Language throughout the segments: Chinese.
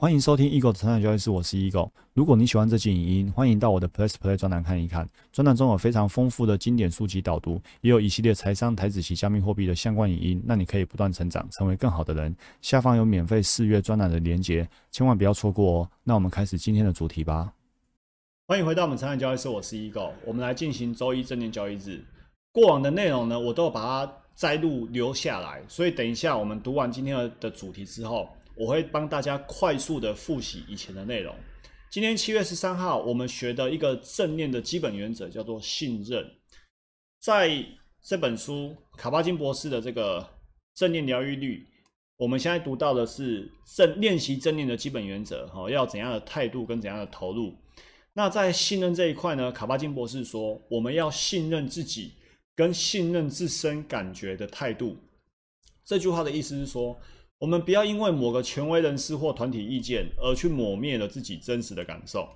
欢迎收听 Eagle 的成长交易室，我是 Eagle。如果你喜欢这期影音，欢迎到我的 Plus Play 专栏看一看。专栏中有非常丰富的经典书籍导读，也有一系列财商、台子及加密货币的相关影音，让你可以不断成长，成为更好的人。下方有免费试阅专栏的连结，千万不要错过哦。那我们开始今天的主题吧。欢迎回到我们成长交易室，我是 Eagle。我们来进行周一正念交易日。过往的内容呢，我都把它摘录留下来，所以等一下我们读完今天的主题之后。我会帮大家快速的复习以前的内容。今天七月十三号，我们学的一个正念的基本原则叫做信任。在这本书卡巴金博士的这个正念疗愈率，我们现在读到的是正练习正念的基本原则，哈，要怎样的态度跟怎样的投入。那在信任这一块呢，卡巴金博士说，我们要信任自己跟信任自身感觉的态度。这句话的意思是说。我们不要因为某个权威人士或团体意见而去抹灭了自己真实的感受。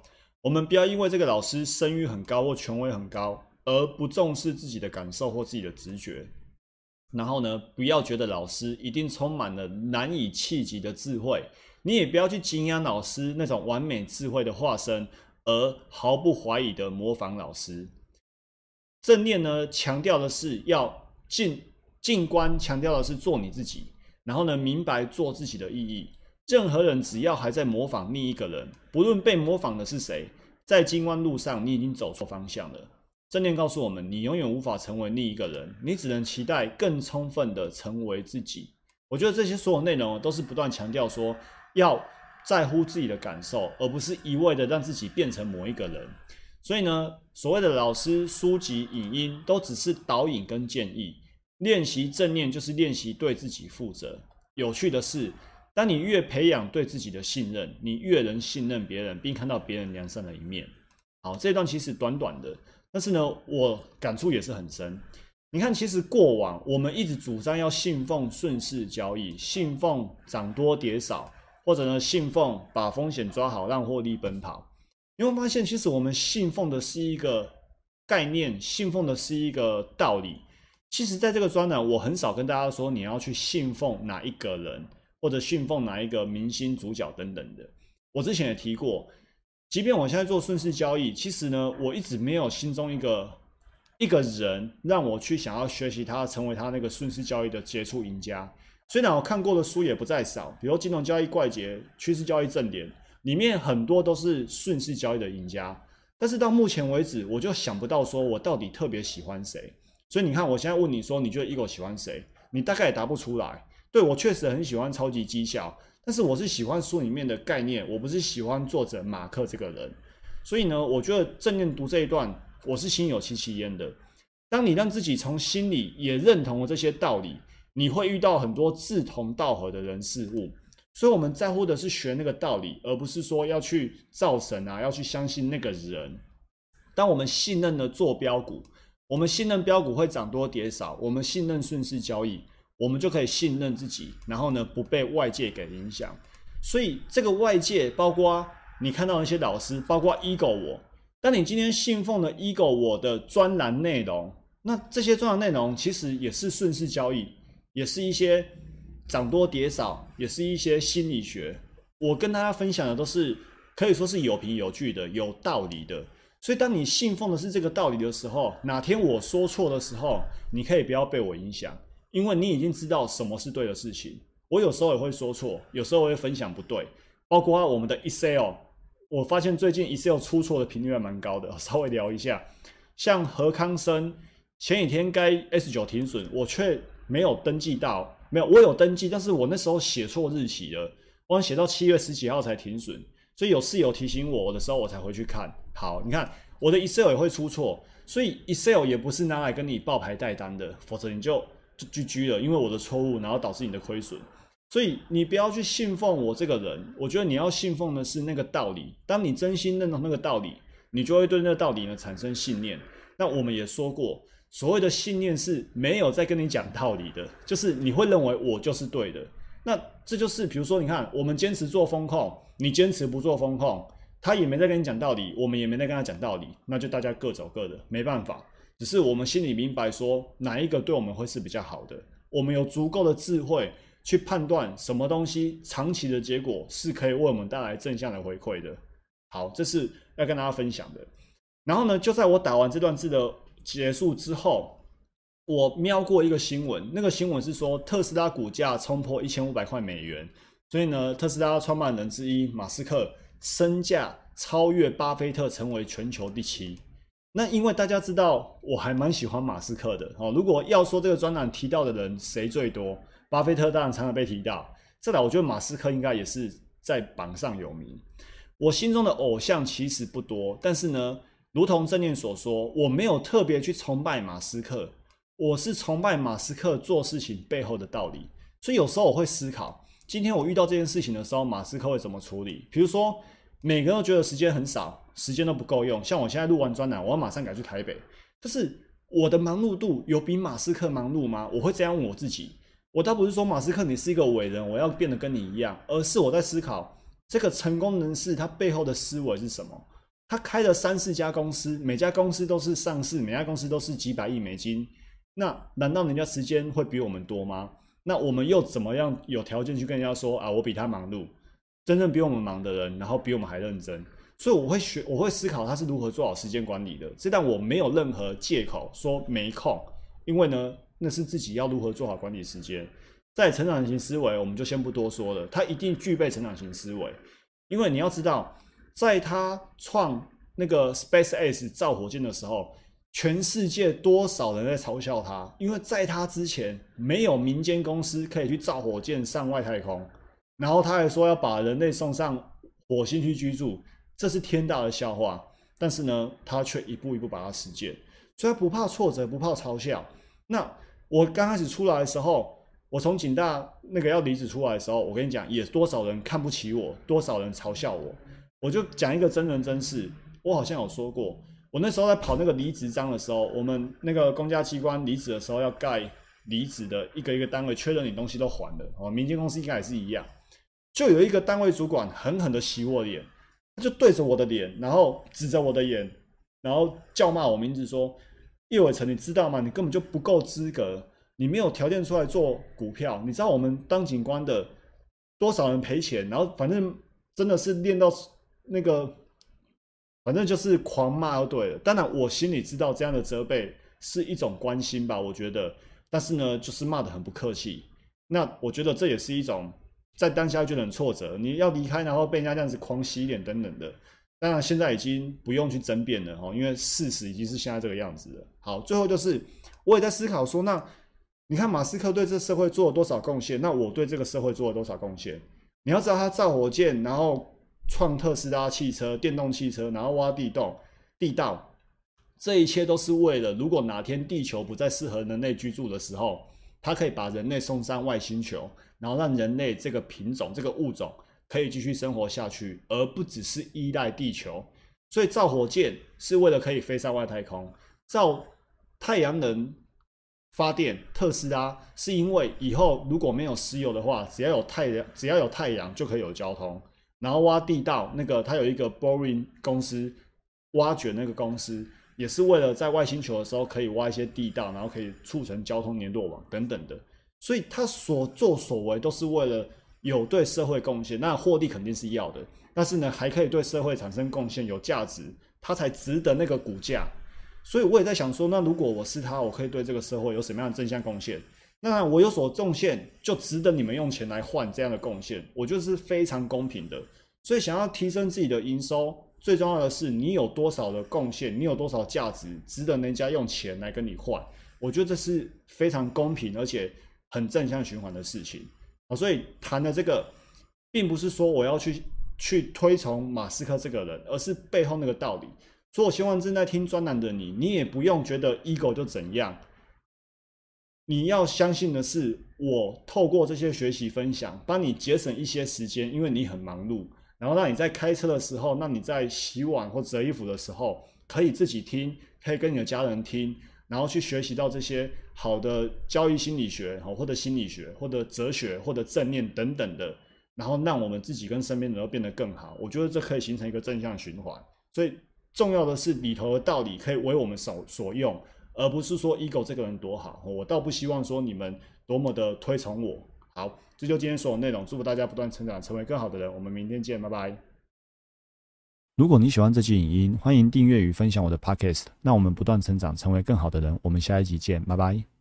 我们不要因为这个老师声誉很高或权威很高而不重视自己的感受或自己的直觉。然后呢，不要觉得老师一定充满了难以企及的智慧。你也不要去敬仰老师那种完美智慧的化身，而毫不怀疑的模仿老师。正念呢，强调的是要静静观，强调的是做你自己。然后呢，明白做自己的意义。任何人只要还在模仿另一个人，不论被模仿的是谁，在金湾路上，你已经走错方向了。正念告诉我们，你永远无法成为另一个人，你只能期待更充分的成为自己。我觉得这些所有内容都是不断强调说，要在乎自己的感受，而不是一味的让自己变成某一个人。所以呢，所谓的老师、书籍、影音，都只是导引跟建议。练习正念就是练习对自己负责。有趣的是，当你越培养对自己的信任，你越能信任别人，并看到别人良善的一面。好，这段其实短短的，但是呢，我感触也是很深。你看，其实过往我们一直主张要信奉顺势交易，信奉涨多跌少，或者呢，信奉把风险抓好，让获利奔跑。你会发现，其实我们信奉的是一个概念，信奉的是一个道理。其实，在这个专栏，我很少跟大家说你要去信奉哪一个人，或者信奉哪一个明星主角等等的。我之前也提过，即便我现在做顺势交易，其实呢，我一直没有心中一个一个人让我去想要学习他，成为他那个顺势交易的杰出赢家。虽然我看过的书也不在少，比如《金融交易怪杰》《趋势交易正点》，里面很多都是顺势交易的赢家。但是到目前为止，我就想不到说我到底特别喜欢谁。所以你看，我现在问你说，你觉得 Ego 喜欢谁？你大概也答不出来。对我确实很喜欢超级绩效，但是我是喜欢书里面的概念，我不是喜欢作者马克这个人。所以呢，我觉得正念读这一段，我是心有戚戚焉的。当你让自己从心里也认同了这些道理，你会遇到很多志同道合的人事物。所以我们在乎的是学那个道理，而不是说要去造神啊，要去相信那个人。当我们信任的坐标股。我们信任标股会涨多跌少，我们信任顺势交易，我们就可以信任自己，然后呢不被外界给影响。所以这个外界包括你看到那些老师，包括 ego 我，当你今天信奉了 ego 我的专栏内容，那这些专栏内容其实也是顺势交易，也是一些涨多跌少，也是一些心理学。我跟大家分享的都是可以说是有凭有据的，有道理的。所以，当你信奉的是这个道理的时候，哪天我说错的时候，你可以不要被我影响，因为你已经知道什么是对的事情。我有时候也会说错，有时候我会分享不对，包括我们的 Excel，我发现最近 Excel 出错的频率还蛮高的。稍微聊一下，像何康生前几天该 S 九停损，我却没有登记到，没有，我有登记，但是我那时候写错日期了，我写到七月十几号才停损。所以有室友提醒我的时候，我才回去看。好，你看我的 Excel 也会出错，所以 Excel 也不是拿来跟你报牌带单的，否则你就就 GG 了，因为我的错误，然后导致你的亏损。所以你不要去信奉我这个人，我觉得你要信奉的是那个道理。当你真心认同那个道理，你就会对那个道理呢产生信念。那我们也说过，所谓的信念是没有在跟你讲道理的，就是你会认为我就是对的。那这就是，比如说，你看，我们坚持做风控，你坚持不做风控，他也没在跟你讲道理，我们也没在跟他讲道理，那就大家各走各的，没办法。只是我们心里明白，说哪一个对我们会是比较好的，我们有足够的智慧去判断什么东西长期的结果是可以为我们带来正向的回馈的。好，这是要跟大家分享的。然后呢，就在我打完这段字的结束之后，我瞄过一个新闻，那个新闻是说特斯拉股价冲破一千五百块美元，所以呢，特斯拉创办人之一马斯克身价超越巴菲特，成为全球第七。那因为大家知道，我还蛮喜欢马斯克的哦。如果要说这个专栏提到的人谁最多，巴菲特当然常常被提到。再来，我觉得马斯克应该也是在榜上有名。我心中的偶像其实不多，但是呢，如同正念所说，我没有特别去崇拜马斯克，我是崇拜马斯克做事情背后的道理。所以有时候我会思考，今天我遇到这件事情的时候，马斯克会怎么处理？比如说。每个人都觉得时间很少，时间都不够用。像我现在录完专栏，我要马上赶去台北。就是我的忙碌度有比马斯克忙碌吗？我会这样问我自己。我倒不是说马斯克你是一个伟人，我要变得跟你一样，而是我在思考这个成功人士他背后的思维是什么。他开了三四家公司，每家公司都是上市，每家公司都是几百亿美金。那难道人家时间会比我们多吗？那我们又怎么样有条件去跟人家说啊？我比他忙碌？真正比我们忙的人，然后比我们还认真，所以我会学，我会思考他是如何做好时间管理的。这但我没有任何借口说没空，因为呢，那是自己要如何做好管理时间。在成长型思维，我们就先不多说了，他一定具备成长型思维，因为你要知道，在他创那个 Space X 造火箭的时候，全世界多少人在嘲笑他，因为在他之前没有民间公司可以去造火箭上外太空。然后他还说要把人类送上火星去居住，这是天大的笑话。但是呢，他却一步一步把它实践，所以他不怕挫折，不怕嘲笑。那我刚开始出来的时候，我从警大那个要离职出来的时候，我跟你讲，也多少人看不起我，多少人嘲笑我。我就讲一个真人真事，我好像有说过，我那时候在跑那个离职章的时候，我们那个公家机关离职的时候要盖离职的一个一个单位，确认你东西都还了。哦，民间公司应该也是一样。就有一个单位主管狠狠的洗我脸，他就对着我的脸，然后指着我的眼，然后叫骂我名字，说：“叶伟成，你知道吗？你根本就不够资格，你没有条件出来做股票。你知道我们当警官的多少人赔钱？然后反正真的是练到那个，反正就是狂骂就对了。当然我心里知道这样的责备是一种关心吧，我觉得，但是呢，就是骂的很不客气。那我觉得这也是一种。在当下觉得很挫折，你要离开，然后被人家这样子狂洗脸等等的。当然现在已经不用去争辩了哈，因为事实已经是现在这个样子了。好，最后就是我也在思考说，那你看马斯克对这社会做了多少贡献？那我对这个社会做了多少贡献？你要知道他造火箭，然后创特斯拉汽车、电动汽车，然后挖地洞、地道，这一切都是为了，如果哪天地球不再适合人类居住的时候，它可以把人类送上外星球。然后让人类这个品种、这个物种可以继续生活下去，而不只是依赖地球。所以造火箭是为了可以飞上外太空，造太阳能发电，特斯拉是因为以后如果没有石油的话，只要有太阳，只要有太阳就可以有交通。然后挖地道，那个他有一个 boring 公司，挖掘那个公司也是为了在外星球的时候可以挖一些地道，然后可以促成交通联络网等等的。所以他所作所为都是为了有对社会贡献，那获利肯定是要的，但是呢，还可以对社会产生贡献，有价值，他才值得那个股价。所以我也在想说，那如果我是他，我可以对这个社会有什么样的正向贡献？那我有所贡献，就值得你们用钱来换这样的贡献，我觉得是非常公平的。所以想要提升自己的营收，最重要的是你有多少的贡献，你有多少价值，值得人家用钱来跟你换。我觉得这是非常公平，而且。很正向循环的事情啊，所以谈的这个，并不是说我要去去推崇马斯克这个人，而是背后那个道理。所以我希望正在听专栏的你，你也不用觉得 ego 就怎样，你要相信的是，我透过这些学习分享，帮你节省一些时间，因为你很忙碌，然后让你在开车的时候，让你在洗碗或折衣服的时候，可以自己听，可以跟你的家人听。然后去学习到这些好的交易心理学，好或者心理学，或者哲学，或者正念等等的，然后让我们自己跟身边的人都变得更好。我觉得这可以形成一个正向循环。所以重要的是里头的道理可以为我们所所用，而不是说 ego 这个人多好。我倒不希望说你们多么的推崇我，好，这就今天所有内容，祝福大家不断成长，成为更好的人。我们明天见，拜拜。如果你喜欢这期影音，欢迎订阅与分享我的 Podcast。那我们不断成长，成为更好的人。我们下一集见，拜拜。